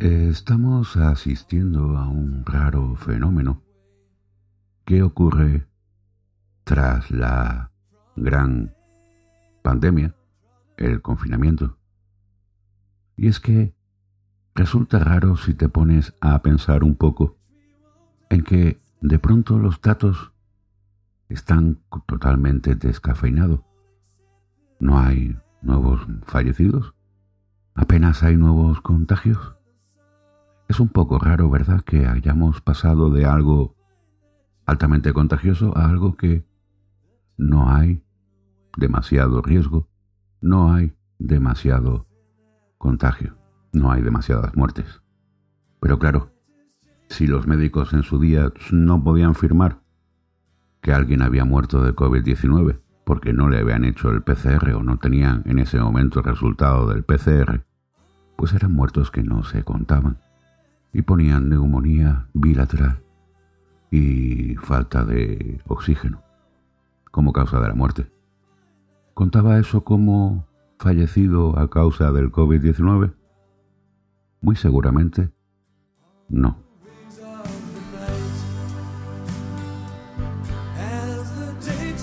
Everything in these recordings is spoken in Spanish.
Estamos asistiendo a un raro fenómeno que ocurre tras la gran pandemia, el confinamiento. Y es que resulta raro si te pones a pensar un poco en que de pronto los datos están totalmente descafeinados. No hay nuevos fallecidos, apenas hay nuevos contagios. Es un poco raro, ¿verdad?, que hayamos pasado de algo altamente contagioso a algo que no hay demasiado riesgo, no hay demasiado contagio, no hay demasiadas muertes. Pero claro, si los médicos en su día no podían firmar que alguien había muerto de COVID-19 porque no le habían hecho el PCR o no tenían en ese momento el resultado del PCR, pues eran muertos que no se contaban y ponían neumonía bilateral y falta de oxígeno como causa de la muerte. ¿Contaba eso como fallecido a causa del COVID-19? Muy seguramente no.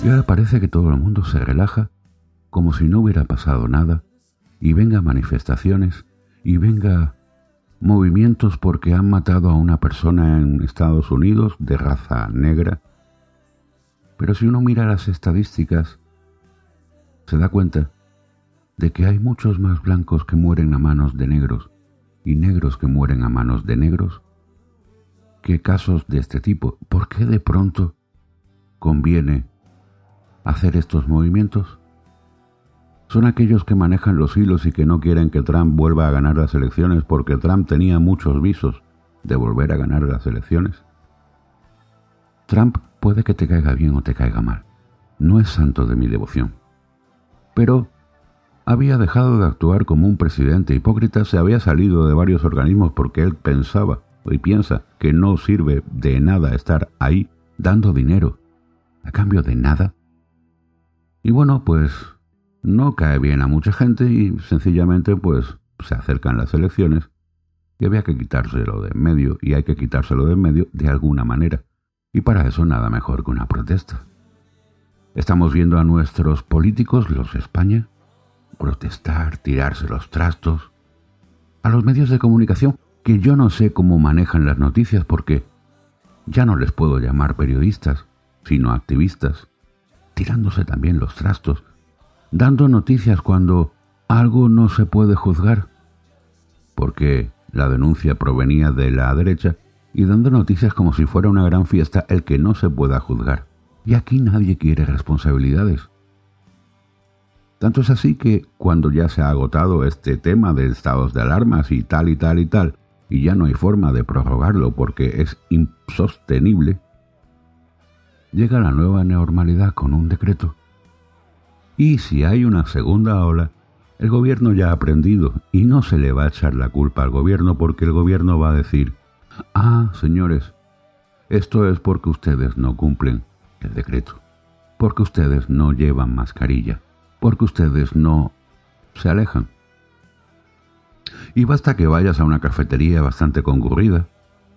Y ahora parece que todo el mundo se relaja como si no hubiera pasado nada y venga manifestaciones y venga movimientos porque han matado a una persona en Estados Unidos de raza negra. Pero si uno mira las estadísticas, se da cuenta de que hay muchos más blancos que mueren a manos de negros y negros que mueren a manos de negros que casos de este tipo. ¿Por qué de pronto conviene hacer estos movimientos? Son aquellos que manejan los hilos y que no quieren que Trump vuelva a ganar las elecciones porque Trump tenía muchos visos de volver a ganar las elecciones. Trump puede que te caiga bien o te caiga mal. No es santo de mi devoción. Pero había dejado de actuar como un presidente hipócrita, se había salido de varios organismos porque él pensaba y piensa que no sirve de nada estar ahí dando dinero a cambio de nada. Y bueno, pues no cae bien a mucha gente y sencillamente pues se acercan las elecciones y había que quitárselo de en medio y hay que quitárselo de en medio de alguna manera. Y para eso nada mejor que una protesta. Estamos viendo a nuestros políticos, los de España, protestar, tirarse los trastos, a los medios de comunicación, que yo no sé cómo manejan las noticias porque ya no les puedo llamar periodistas, sino activistas, tirándose también los trastos dando noticias cuando algo no se puede juzgar, porque la denuncia provenía de la derecha, y dando noticias como si fuera una gran fiesta el que no se pueda juzgar. Y aquí nadie quiere responsabilidades. Tanto es así que cuando ya se ha agotado este tema de estados de alarmas y tal y tal y tal, y ya no hay forma de prorrogarlo porque es insostenible, llega la nueva normalidad con un decreto y si hay una segunda ola, el gobierno ya ha aprendido y no se le va a echar la culpa al gobierno porque el gobierno va a decir, ah, señores, esto es porque ustedes no cumplen el decreto, porque ustedes no llevan mascarilla, porque ustedes no se alejan. Y basta que vayas a una cafetería bastante concurrida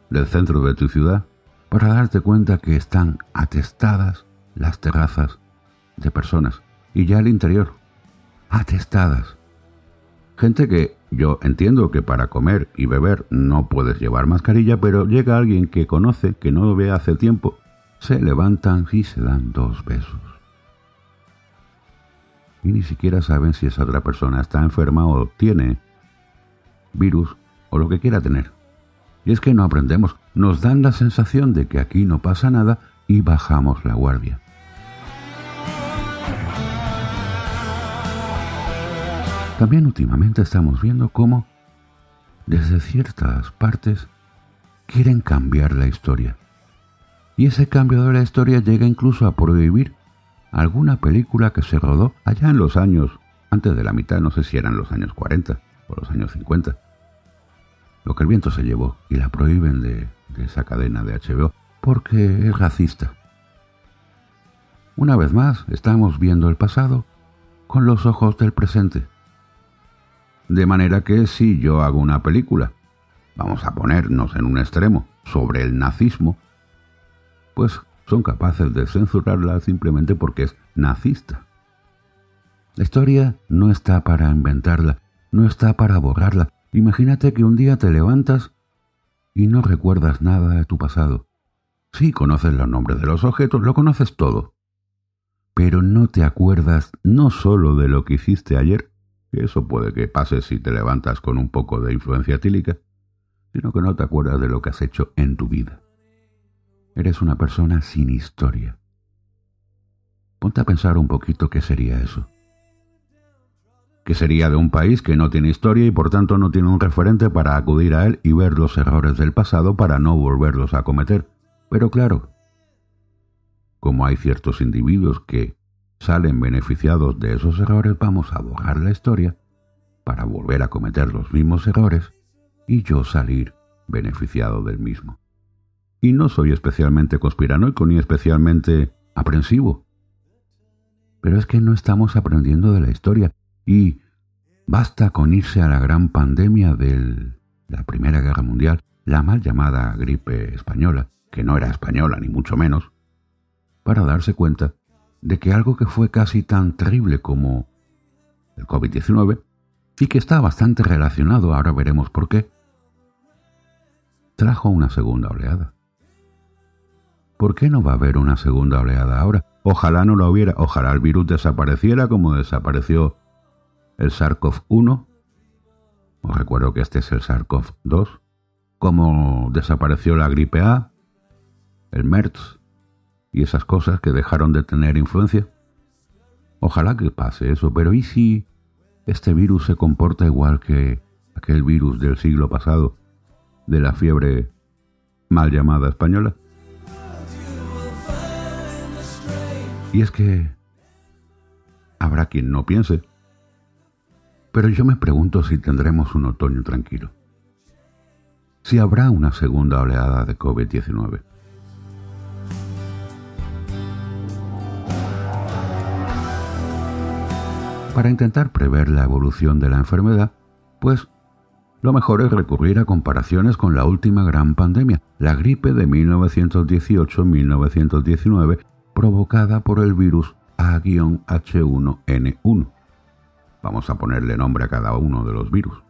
del centro de tu ciudad para darte cuenta que están atestadas las terrazas de personas y ya al interior, atestadas. Gente que yo entiendo que para comer y beber no puedes llevar mascarilla, pero llega alguien que conoce, que no lo ve hace tiempo, se levantan y se dan dos besos. Y ni siquiera saben si esa otra persona está enferma o tiene virus o lo que quiera tener. Y es que no aprendemos, nos dan la sensación de que aquí no pasa nada y bajamos la guardia. También últimamente estamos viendo cómo desde ciertas partes quieren cambiar la historia. Y ese cambio de la historia llega incluso a prohibir alguna película que se rodó allá en los años, antes de la mitad, no sé si eran los años 40 o los años 50. Lo que el viento se llevó y la prohíben de, de esa cadena de HBO porque es racista. Una vez más, estamos viendo el pasado con los ojos del presente. De manera que si yo hago una película vamos a ponernos en un extremo, sobre el nazismo, pues son capaces de censurarla simplemente porque es nazista. La historia no está para inventarla, no está para borrarla. Imagínate que un día te levantas y no recuerdas nada de tu pasado. Sí, conoces los nombres de los objetos, lo conoces todo. Pero no te acuerdas no solo de lo que hiciste ayer, eso puede que pase si te levantas con un poco de influencia tílica, sino que no te acuerdas de lo que has hecho en tu vida. Eres una persona sin historia. Ponte a pensar un poquito qué sería eso. ¿Qué sería de un país que no tiene historia y por tanto no tiene un referente para acudir a él y ver los errores del pasado para no volverlos a cometer? Pero claro, como hay ciertos individuos que salen beneficiados de esos errores, vamos a borrar la historia para volver a cometer los mismos errores y yo salir beneficiado del mismo. Y no soy especialmente conspiranoico ni especialmente aprensivo. Pero es que no estamos aprendiendo de la historia y basta con irse a la gran pandemia de la Primera Guerra Mundial, la mal llamada gripe española, que no era española ni mucho menos, para darse cuenta de que algo que fue casi tan terrible como el COVID-19, y que está bastante relacionado, ahora veremos por qué, trajo una segunda oleada. ¿Por qué no va a haber una segunda oleada ahora? Ojalá no lo hubiera, ojalá el virus desapareciera como desapareció el SARS-CoV-1. Os recuerdo que este es el SARS-CoV-2. Como desapareció la gripe A, el MERS y esas cosas que dejaron de tener influencia. Ojalá que pase eso, pero ¿y si este virus se comporta igual que aquel virus del siglo pasado, de la fiebre mal llamada española? Y es que habrá quien no piense, pero yo me pregunto si tendremos un otoño tranquilo, si habrá una segunda oleada de COVID-19. Para intentar prever la evolución de la enfermedad, pues lo mejor es recurrir a comparaciones con la última gran pandemia, la gripe de 1918-1919, provocada por el virus A-H1N1. Vamos a ponerle nombre a cada uno de los virus.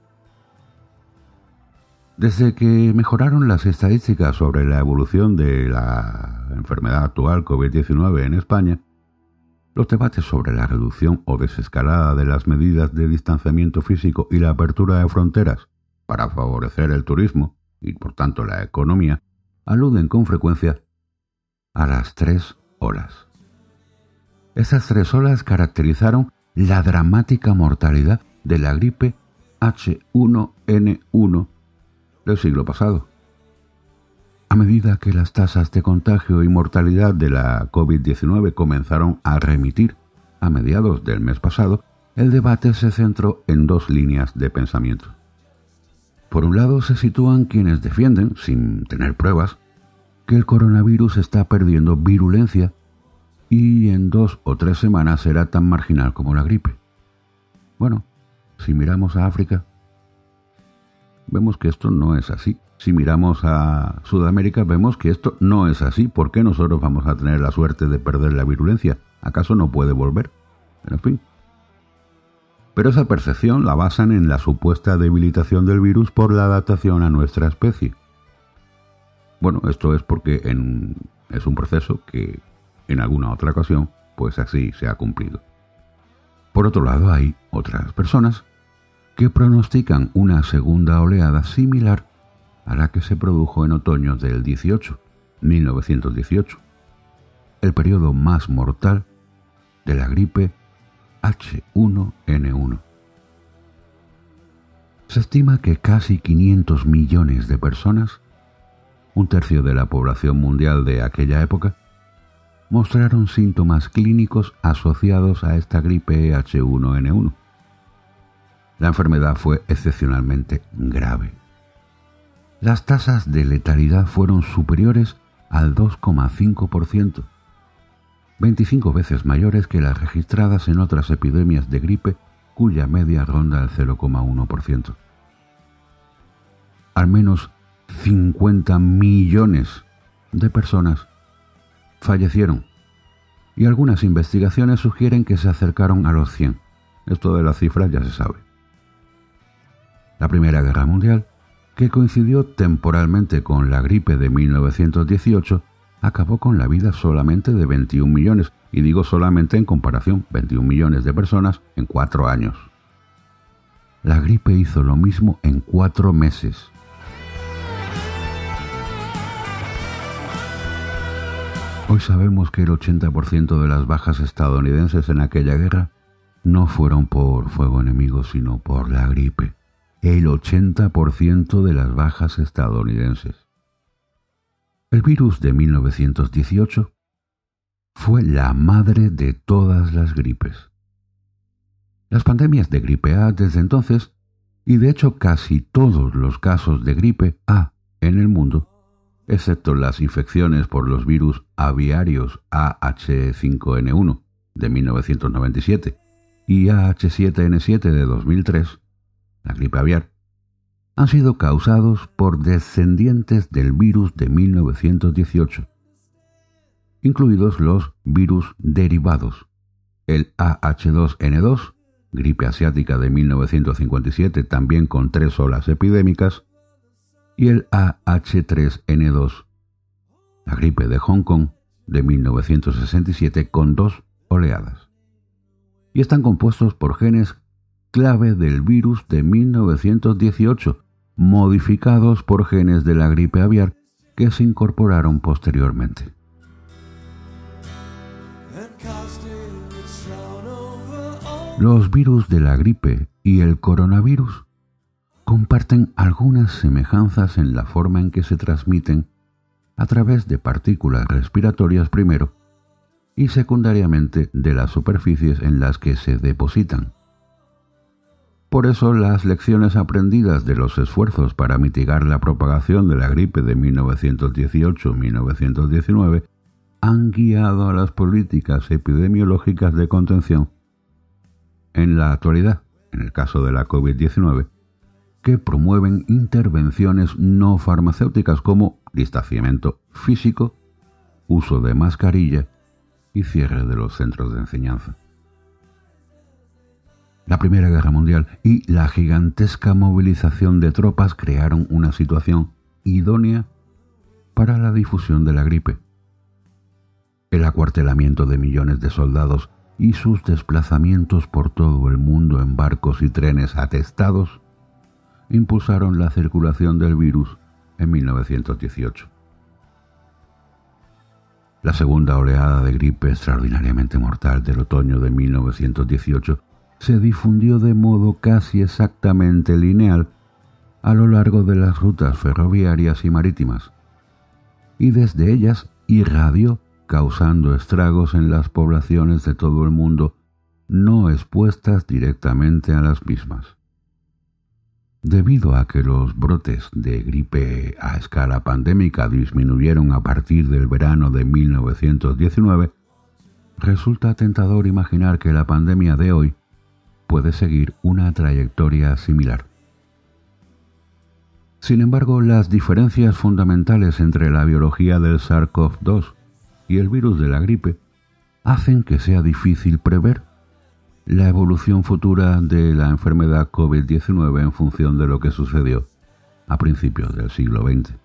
Desde que mejoraron las estadísticas sobre la evolución de la enfermedad actual COVID-19 en España, los debates sobre la reducción o desescalada de las medidas de distanciamiento físico y la apertura de fronteras para favorecer el turismo y por tanto la economía aluden con frecuencia a las tres olas. Esas tres olas caracterizaron la dramática mortalidad de la gripe H1N1 del siglo pasado. A medida que las tasas de contagio y mortalidad de la COVID-19 comenzaron a remitir a mediados del mes pasado, el debate se centró en dos líneas de pensamiento. Por un lado se sitúan quienes defienden, sin tener pruebas, que el coronavirus está perdiendo virulencia y en dos o tres semanas será tan marginal como la gripe. Bueno, si miramos a África, vemos que esto no es así. Si miramos a Sudamérica, vemos que esto no es así. ¿Por qué nosotros vamos a tener la suerte de perder la virulencia? ¿Acaso no puede volver? En fin. Pero esa percepción la basan en la supuesta debilitación del virus por la adaptación a nuestra especie. Bueno, esto es porque es un proceso que en alguna otra ocasión, pues así se ha cumplido. Por otro lado, hay otras personas que pronostican una segunda oleada similar a la que se produjo en otoño del 18, 1918, el periodo más mortal de la gripe H1N1. Se estima que casi 500 millones de personas, un tercio de la población mundial de aquella época, mostraron síntomas clínicos asociados a esta gripe H1N1. La enfermedad fue excepcionalmente grave. Las tasas de letalidad fueron superiores al 2,5%, 25 veces mayores que las registradas en otras epidemias de gripe cuya media ronda el 0,1%. al menos 50 millones de personas fallecieron y algunas investigaciones sugieren que se acercaron a los 100. Esto de las cifras ya se sabe. La Primera Guerra Mundial, que coincidió temporalmente con la gripe de 1918, acabó con la vida solamente de 21 millones, y digo solamente en comparación, 21 millones de personas en cuatro años. La gripe hizo lo mismo en cuatro meses. Hoy sabemos que el 80% de las bajas estadounidenses en aquella guerra no fueron por fuego enemigo, sino por la gripe. El 80% de las bajas estadounidenses. El virus de 1918 fue la madre de todas las gripes. Las pandemias de gripe A desde entonces, y de hecho casi todos los casos de gripe A en el mundo, excepto las infecciones por los virus aviarios AH5N1 de 1997 y AH7N7 de 2003, la gripe aviar, han sido causados por descendientes del virus de 1918, incluidos los virus derivados, el AH2N2, gripe asiática de 1957 también con tres olas epidémicas, y el AH3N2, la gripe de Hong Kong de 1967 con dos oleadas. Y están compuestos por genes clave del virus de 1918, modificados por genes de la gripe aviar que se incorporaron posteriormente. Los virus de la gripe y el coronavirus comparten algunas semejanzas en la forma en que se transmiten a través de partículas respiratorias primero y secundariamente de las superficies en las que se depositan. Por eso las lecciones aprendidas de los esfuerzos para mitigar la propagación de la gripe de 1918-1919 han guiado a las políticas epidemiológicas de contención. En la actualidad, en el caso de la COVID-19, que promueven intervenciones no farmacéuticas como distanciamiento físico, uso de mascarilla y cierre de los centros de enseñanza. La Primera Guerra Mundial y la gigantesca movilización de tropas crearon una situación idónea para la difusión de la gripe. El acuartelamiento de millones de soldados y sus desplazamientos por todo el mundo en barcos y trenes atestados impulsaron la circulación del virus en 1918. La segunda oleada de gripe extraordinariamente mortal del otoño de 1918 se difundió de modo casi exactamente lineal a lo largo de las rutas ferroviarias y marítimas, y desde ellas irradió causando estragos en las poblaciones de todo el mundo no expuestas directamente a las mismas. Debido a que los brotes de gripe a escala pandémica disminuyeron a partir del verano de 1919, resulta tentador imaginar que la pandemia de hoy puede seguir una trayectoria similar. Sin embargo, las diferencias fundamentales entre la biología del SARS-CoV-2 y el virus de la gripe hacen que sea difícil prever la evolución futura de la enfermedad COVID-19 en función de lo que sucedió a principios del siglo XX.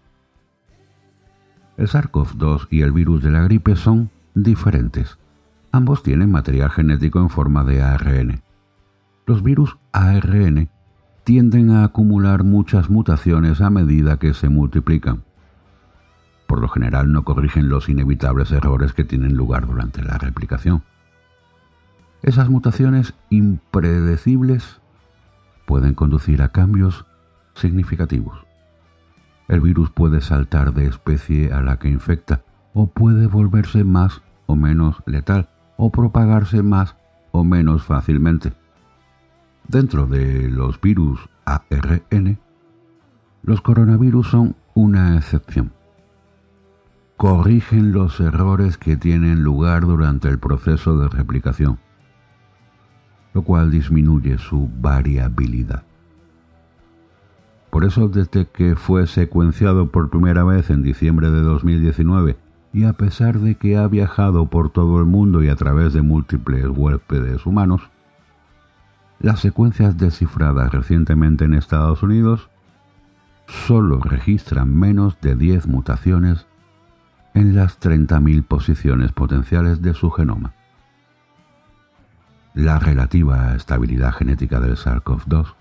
El SARS-CoV-2 y el virus de la gripe son diferentes. Ambos tienen material genético en forma de ARN. Los virus ARN tienden a acumular muchas mutaciones a medida que se multiplican. Por lo general no corrigen los inevitables errores que tienen lugar durante la replicación. Esas mutaciones impredecibles pueden conducir a cambios significativos. El virus puede saltar de especie a la que infecta o puede volverse más o menos letal o propagarse más o menos fácilmente. Dentro de los virus ARN, los coronavirus son una excepción. Corrigen los errores que tienen lugar durante el proceso de replicación lo cual disminuye su variabilidad. Por eso, desde que fue secuenciado por primera vez en diciembre de 2019 y a pesar de que ha viajado por todo el mundo y a través de múltiples huéspedes humanos, las secuencias descifradas recientemente en Estados Unidos solo registran menos de 10 mutaciones en las 30.000 posiciones potenciales de su genoma. La relativa estabilidad genética del SARS-CoV-2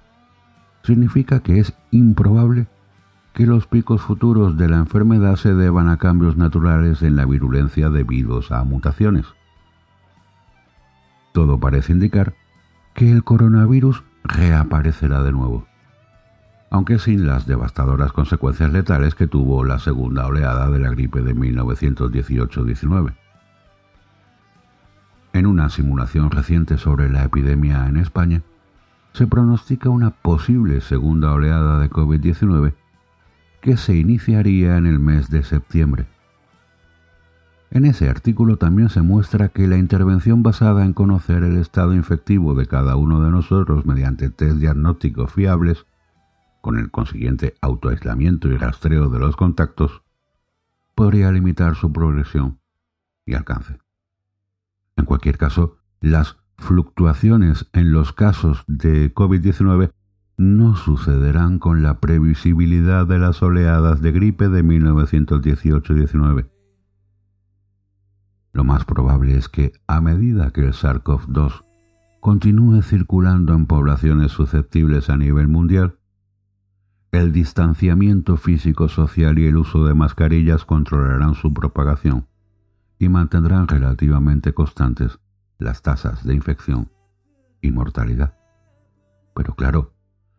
significa que es improbable que los picos futuros de la enfermedad se deban a cambios naturales en la virulencia debidos a mutaciones. Todo parece indicar que el coronavirus reaparecerá de nuevo, aunque sin las devastadoras consecuencias letales que tuvo la segunda oleada de la gripe de 1918-19. En una simulación reciente sobre la epidemia en España, se pronostica una posible segunda oleada de COVID-19 que se iniciaría en el mes de septiembre. En ese artículo también se muestra que la intervención basada en conocer el estado infectivo de cada uno de nosotros mediante test diagnósticos fiables, con el consiguiente autoaislamiento y rastreo de los contactos, podría limitar su progresión y alcance. En cualquier caso, las fluctuaciones en los casos de COVID-19 no sucederán con la previsibilidad de las oleadas de gripe de 1918-19. Lo más probable es que, a medida que el SARS-CoV-2 continúe circulando en poblaciones susceptibles a nivel mundial, el distanciamiento físico social y el uso de mascarillas controlarán su propagación y mantendrán relativamente constantes las tasas de infección y mortalidad. Pero claro,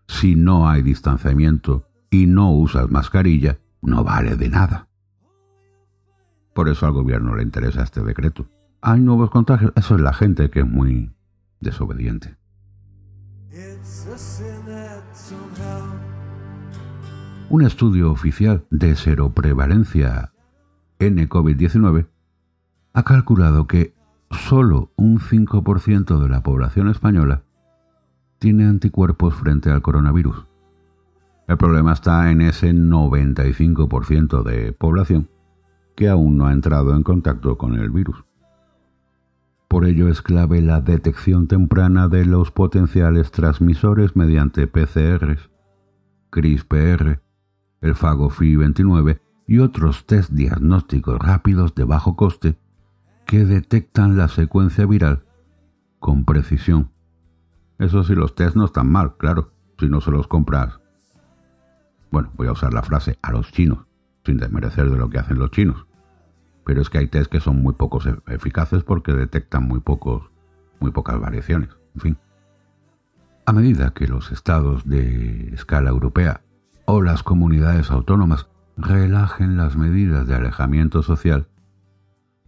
si no hay distanciamiento y no usas mascarilla, no vale de nada. Por eso al gobierno le interesa este decreto. Hay nuevos contagios. Eso es la gente que es muy desobediente. Un estudio oficial de seroprevalencia en COVID-19 ha calculado que solo un 5% de la población española tiene anticuerpos frente al coronavirus. El problema está en ese 95% de población que aún no ha entrado en contacto con el virus. Por ello es clave la detección temprana de los potenciales transmisores mediante PCRs, CRISPR, el FAGOFI29 y otros test diagnósticos rápidos de bajo coste que detectan la secuencia viral con precisión. Eso sí, los test no están mal, claro, si no se los compras. Bueno, voy a usar la frase a los chinos, sin desmerecer de lo que hacen los chinos. Pero es que hay test que son muy pocos e-, eficaces porque detectan muy pocos, muy pocas variaciones. En fin. A medida que los estados de escala europea o las comunidades autónomas relajen las medidas de alejamiento social,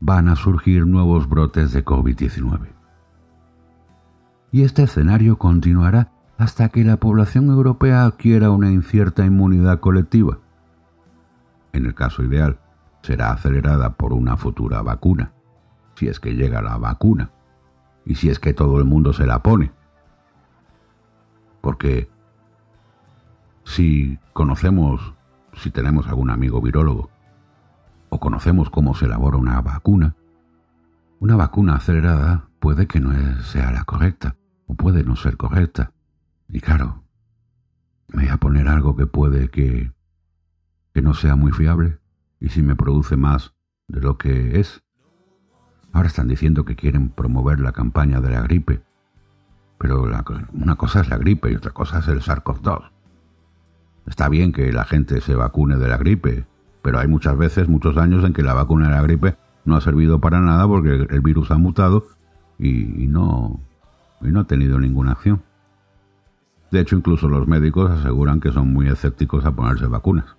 van a surgir nuevos brotes de COVID-19. Y este escenario continuará hasta que la población europea adquiera una incierta inmunidad colectiva. En el caso ideal, será acelerada por una futura vacuna, si es que llega la vacuna, y si es que todo el mundo se la pone. Porque si conocemos, si tenemos algún amigo virólogo, o conocemos cómo se elabora una vacuna, una vacuna acelerada puede que no sea la correcta, o puede no ser correcta. Y claro, me voy a poner algo que puede que, que no sea muy fiable, y si me produce más de lo que es. Ahora están diciendo que quieren promover la campaña de la gripe, pero una cosa es la gripe y otra cosa es el SARS-CoV-2. Está bien que la gente se vacune de la gripe, pero hay muchas veces, muchos años en que la vacuna de la gripe no ha servido para nada porque el virus ha mutado y, no, y no ha tenido ninguna acción. De hecho, incluso los médicos aseguran que son muy escépticos a ponerse vacunas.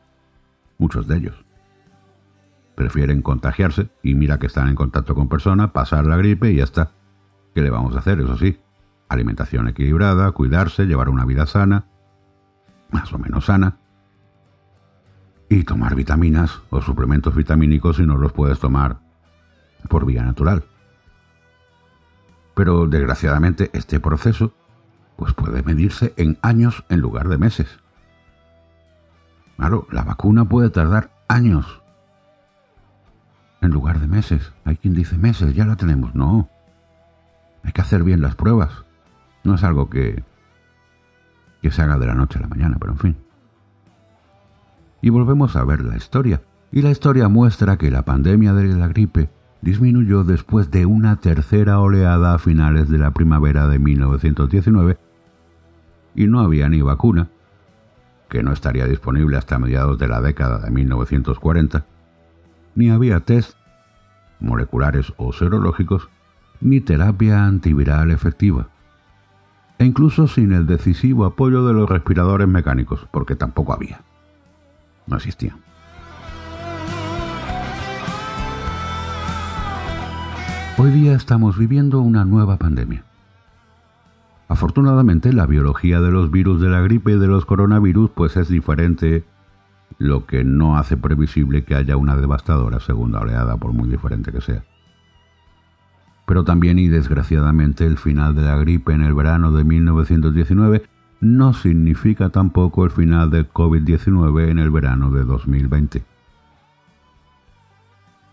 Muchos de ellos. Prefieren contagiarse y mira que están en contacto con personas, pasar la gripe y ya está. ¿Qué le vamos a hacer? Eso sí, alimentación equilibrada, cuidarse, llevar una vida sana, más o menos sana, y tomar vitaminas o suplementos vitamínicos si no los puedes tomar por vía natural. Pero desgraciadamente este proceso pues puede medirse en años en lugar de meses. Claro, la vacuna puede tardar años. En lugar de meses. Hay quien dice meses, ya la tenemos. No. Hay que hacer bien las pruebas. No es algo que, que se haga de la noche a la mañana, pero en fin. Y volvemos a ver la historia. Y la historia muestra que la pandemia de la gripe disminuyó después de una tercera oleada a finales de la primavera de 1919 y no había ni vacuna, que no estaría disponible hasta mediados de la década de 1940, ni había test moleculares o serológicos, ni terapia antiviral efectiva, e incluso sin el decisivo apoyo de los respiradores mecánicos, porque tampoco había. No existían. Hoy día estamos viviendo una nueva pandemia. Afortunadamente la biología de los virus de la gripe y de los coronavirus pues es diferente, lo que no hace previsible que haya una devastadora segunda oleada por muy diferente que sea. Pero también y desgraciadamente el final de la gripe en el verano de 1919 no significa tampoco el final del COVID-19 en el verano de 2020.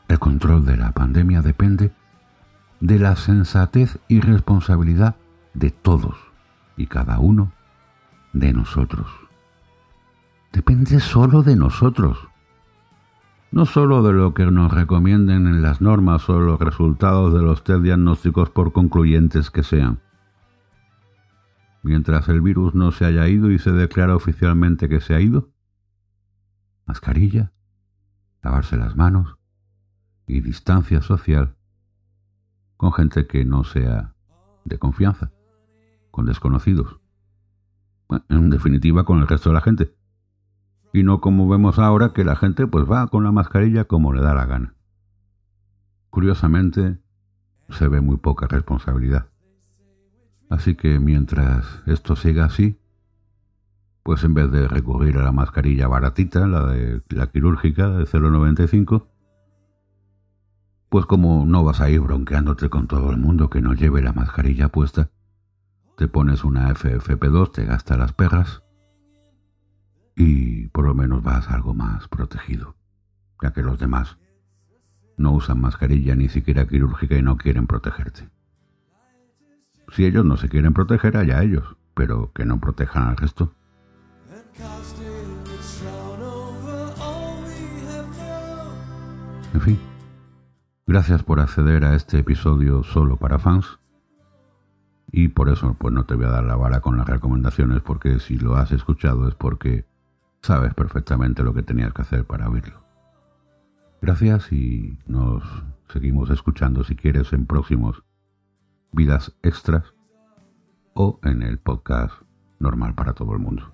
El control de la pandemia depende de la sensatez y responsabilidad de todos y cada uno de nosotros. Depende solo de nosotros, no solo de lo que nos recomienden en las normas o los resultados de los test diagnósticos por concluyentes que sean. Mientras el virus no se haya ido y se declara oficialmente que se ha ido, mascarilla, lavarse las manos y distancia social con gente que no sea de confianza, con desconocidos. en definitiva, con el resto de la gente. Y no como vemos ahora que la gente pues va con la mascarilla como le da la gana. Curiosamente, se ve muy poca responsabilidad. Así que mientras esto siga así, pues en vez de recurrir a la mascarilla baratita, la de la quirúrgica de 0,95, pues como no vas a ir bronqueándote con todo el mundo que no lleve la mascarilla puesta, te pones una FFP2, te gasta las perras y por lo menos vas algo más protegido, ya que los demás no usan mascarilla ni siquiera quirúrgica y no quieren protegerte. Si ellos no se quieren proteger, allá ellos, pero que no protejan al resto. En fin. Gracias por acceder a este episodio solo para fans. Y por eso pues no te voy a dar la vara con las recomendaciones porque si lo has escuchado es porque sabes perfectamente lo que tenías que hacer para oírlo. Gracias y nos seguimos escuchando si quieres en próximos vidas extras o en el podcast normal para todo el mundo.